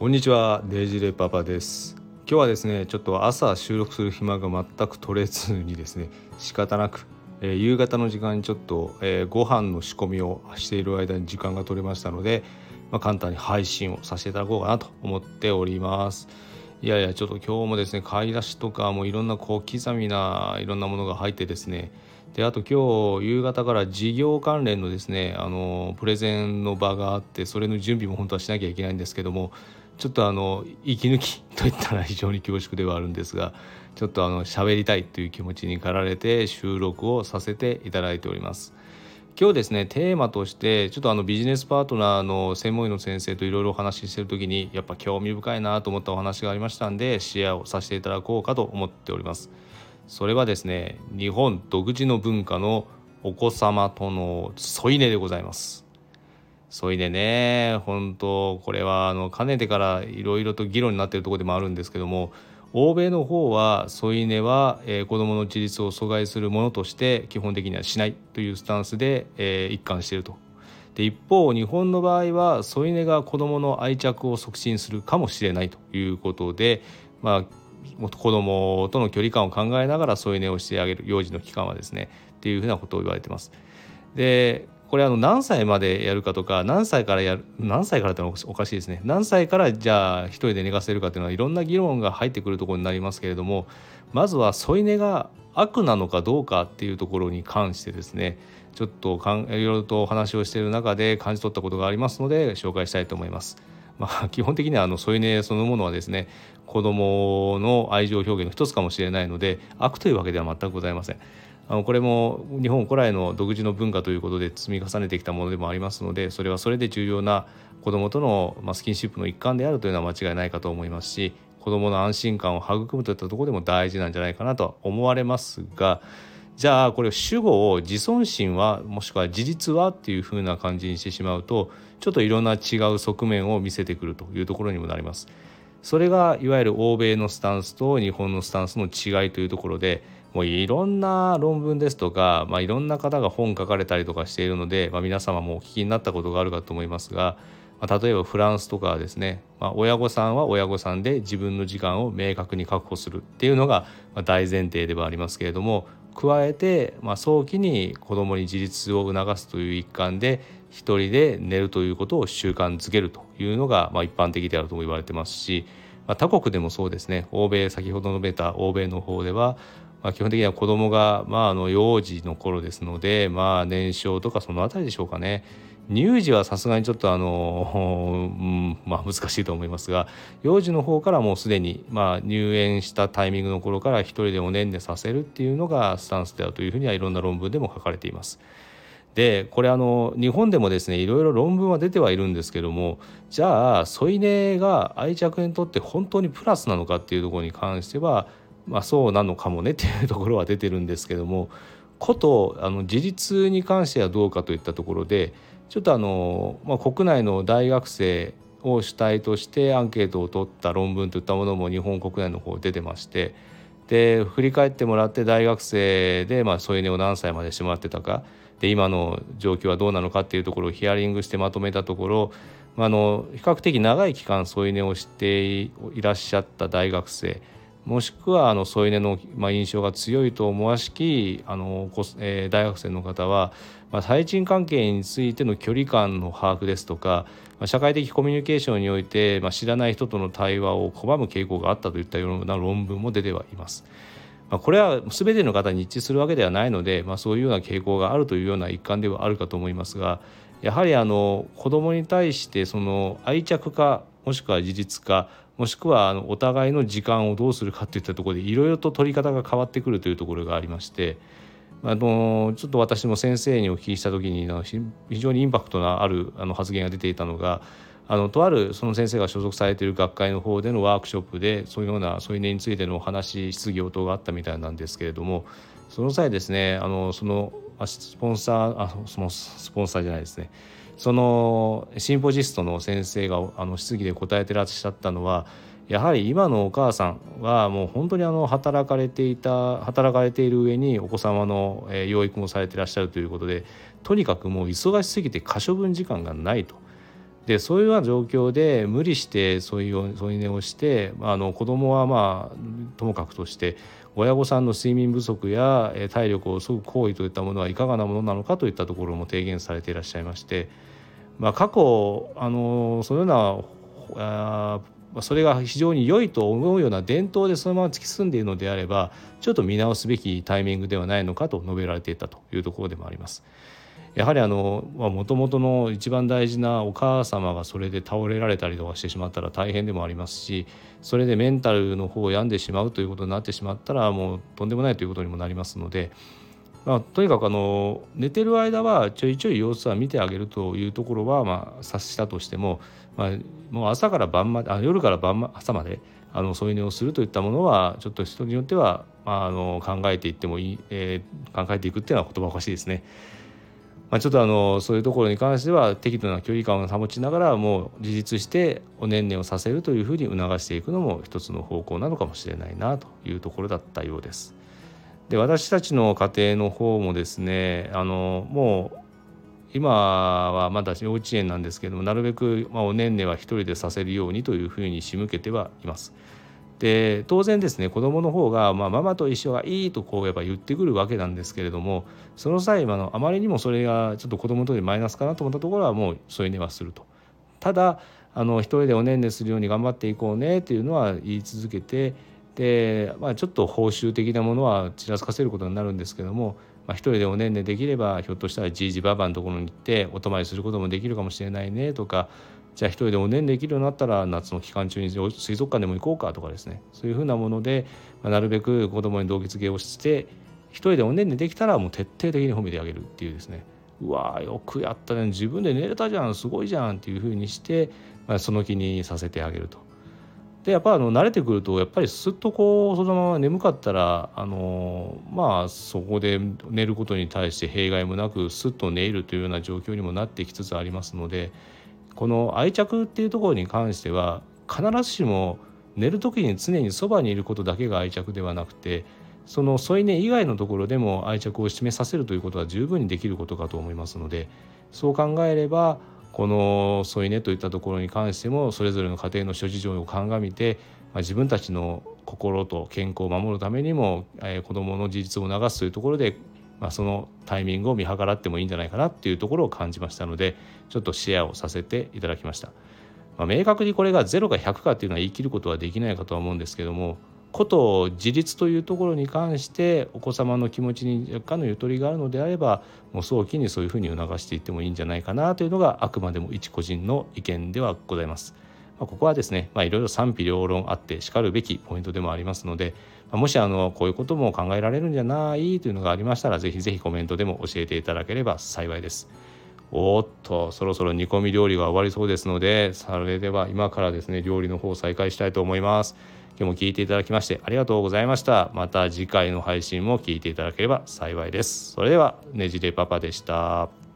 こんにちはデジレパパです。今日はですねちょっと朝収録する暇が全く取れずにですね仕方なく、えー、夕方の時間にちょっと、えー、ご飯の仕込みをしている間に時間が取れましたので、まあ、簡単に配信をさせていただこうかなと思っております。いやいやちょっと今日もですね買い出しとかもいろんな小刻みないろんなものが入ってですね。であと今日夕方から事業関連のですねあのプレゼンの場があってそれの準備も本当はしなきゃいけないんですけどもちょっとあの息抜きといったら非常に恐縮ではあるんですがちょっとあの喋りたいという気持ちに駆られて収録をさせていただいております。今日ですねテーマとしてちょっとあのビジネスパートナーの専門医の先生といろいろお話ししてる時にやっぱ興味深いなと思ったお話がありましたんでシェアをさせていただこうかと思っております。それはですね日本独自の文化のお子様との添い寝でございます。そいでね本当これはあのかねてからいろいろと議論になっているところでもあるんですけども欧米の方は添い寝は、えー、子どもの自立を阻害するものとして基本的にはしないというスタンスで、えー、一貫していると。で一方日本の場合は添い寝が子どもの愛着を促進するかもしれないということで、まあ、子どもとの距離感を考えながら添い寝をしてあげる幼児の期間はですねっていうふうなことを言われてます。でこれあの何歳までやるかとか何歳からやる何歳からってのはおかしいですね何歳からじゃあ一人で寝かせるかっていうのはいろんな議論が入ってくるところになりますけれどもまずは添い寝が悪なのかどうかっていうところに関してですねちょっとかんいろいろとお話をしている中で感じ取ったことがありますので紹介したいと思います。まあ、基本的にはあの添い寝そのものはですね子どもの愛情表現の一つかもしれないので悪というわけでは全くございません。あのこれも日本古来の独自の文化ということで積み重ねてきたものでもありますのでそれはそれで重要な子どもとの、まスキンシップの一環であるというのは間違いないかと思いますし子どもの安心感を育むといったところでも大事なんじゃないかなと思われますがじゃあこれ主語を自尊心はもしくは事実はっていうふうな感じにしてしまうとちょっといろんな違う側面を見せてくるというところにもなります。それがいわゆる欧米のスタンスと日本のスタンスの違いというところでもういろんな論文ですとか、まあ、いろんな方が本書かれたりとかしているので、まあ、皆様もお聞きになったことがあるかと思いますが、まあ、例えばフランスとかはですね、まあ、親御さんは親御さんで自分の時間を明確に確保するっていうのが大前提ではありますけれども加えて、まあ、早期に子どもに自立を促すという一環で一人で寝るということを習慣づけるというのが、まあ、一般的であるとも言われてますし、まあ、他国でもそうですね。欧米先ほど述べた欧米の方ではまあ、基本的には子供がまああの幼児の頃ですのでまあ年少とかその辺りでしょうかね。乳児はさすがにちょっとあの、うん、まあ難しいと思いますが幼児の方からもうすでにまあ入園したタイミングの頃から一人でおねんねさせるっていうのがスタンスであるというふうにはいろんな論文でも書かれています。でこれあの日本でもですねいろいろ論文は出てはいるんですけどもじゃあ添い寝が愛着にとって本当にプラスなのかっていうところに関してはまあ、そうなのかもねっていうところは出てるんですけどもことあの自立に関してはどうかといったところでちょっとあの、まあ、国内の大学生を主体としてアンケートを取った論文といったものも日本国内の方出てましてで振り返ってもらって大学生で、添い寝を何歳までしてもらってたか。で今の状況はどうなのかっていうところをヒアリングしてまとめたところ、あ、の比較的長い期間添い寝をしていらっしゃった大学生もしくは添い寝の、印象が強いと思わしきあの、大学生の方は、まあ、対人関係についての距離感の把握ですとか、まあ、社会的コミュニケーションにおいて、まあ、知らない人との対話を拒む傾向があったといったような論文も出てはいます。まあ、これは全ての方に一致するわけではないので、まあ、そういうような傾向があるというような一環ではあるかと思いますがやはりあの子どもに対してその愛着かもしくは事実かもしくはあのお互いの時間をどうするかといったところでいろいろと取り方が変わってくるというところがありましてあのちょっと私も先生にお聞きした時に非常にインパクトのあるあの発言が出ていたのがあのとあるその先生が所属されている学会の方でのワークショップでそういうような添い寝についてのお話質疑応答があったみたいなんですけれどもその際ですねあのそのスポンサーあそのスポンサーじゃないですね。そのシンポジストの先生があの質疑で答えてらっしゃったのはやはり今のお母さんはもう本当にあの働かれていた働かれている上にお子様の養育もされてらっしゃるということでとにかくもう忙しすぎて可処分時間がないと。でそういうような状況で無理してそういう添い寝をしてあの子供はまあともかくとして親御さんの睡眠不足や体力を削ぐ行為といったものはいかがなものなのかといったところも提言されていらっしゃいまして、まあ、過去あのそのようなあそれが非常に良いと思うような伝統でそのまま突き進んでいるのであればちょっと見直すべきタイミングではないのかと述べられていたというところでもあります。やはりあのもともとの一番大事なお母様がそれで倒れられたりとかしてしまったら大変でもありますしそれでメンタルの方を病んでしまうということになってしまったらもうとんでもないということにもなりますので、まあ、とにかくあの寝てる間はちょいちょい様子は見てあげるというところはまあ察したとしても、まあ、もう朝から晩まであ夜から晩、ま、朝まであの添い寝をするといったものはちょっと人によっては、まあ、あの考えていってもいい、えー、考えていくっていうのは言葉おかしいですね。まあ、ちょっとあのそういうところに関しては適度な距離感を保ちながらもう自立しておねんねをさせるというふうに促していくのも一つの方向なのかもしれないなというところだったようです。で私たちの家庭の方もですねあのもう今はまだ幼稚園なんですけどもなるべく、まあ、おねんねは一人でさせるようにというふうに仕向けてはいます。で当然ですね子どもの方が、まあ、ママと一緒がいいとこうやっぱ言ってくるわけなんですけれどもその際あのあまりにもそれがちょっと子どもとでマイナスかなと思ったところはもう添い寝はすると。ただあの一人でおねんねするように頑張っていこうねというのは言い続けてで、まあ、ちょっと報酬的なものはちらつかせることになるんですけども、まあ、一人でおねんねできればひょっとしたらじいじばばのところに行ってお泊まりすることもできるかもしれないねとかじゃあ一人でおねんできるようになったら夏の期間中に水族館でも行こうかとかですね。そういうふうなもので、まあ、なるべく子供に動機付けをして一人でおねんでできたらもう徹底的に褒めてあげるっていうですね。うわよくやったね。自分で寝れたじゃん。すごいじゃんっていうふうにして、まあ、その気にさせてあげると。でやっぱあの慣れてくるとやっぱりすっとこうそのまま眠かったらあのまあそこで寝ることに対して弊害もなくすっと寝るというような状況にもなってきつつありますのでこの愛着っていうところに関しては必ずしも寝る時に常にそばにいることだけが愛着ではなくてその添い寝以外のところでも愛着を示させるということは十分にできることかと思いますのでそう考えればこの添い寝といったところに関してもそれぞれの家庭の諸事情を鑑みて、まあ、自分たちの心と健康を守るためにも、えー、子どもの自立を促すというところでまあ、そのタイミングを見計らってもいいんじゃないかなっていうところを感じましたのでちょっとシェアをさせていただきました、まあ、明確にこれが0か100かっていうのは言い切ることはできないかとは思うんですけどもこと自立というところに関してお子様の気持ちに若干のゆとりがあるのであればもう早期にそういうふうに促していってもいいんじゃないかなというのがあくまでも一個人の意見ではございます。まあ、ここはですね、まあ、いろいろ賛否両論あってしかるべきポイントでもありますので、まもしあのこういうことも考えられるんじゃないというのがありましたらぜひぜひコメントでも教えていただければ幸いです。おっとそろそろ煮込み料理が終わりそうですのでそれでは今からですね料理の方を再開したいと思います。今日も聞いていただきましてありがとうございました。また次回の配信も聞いていただければ幸いです。それではねじれパパでした。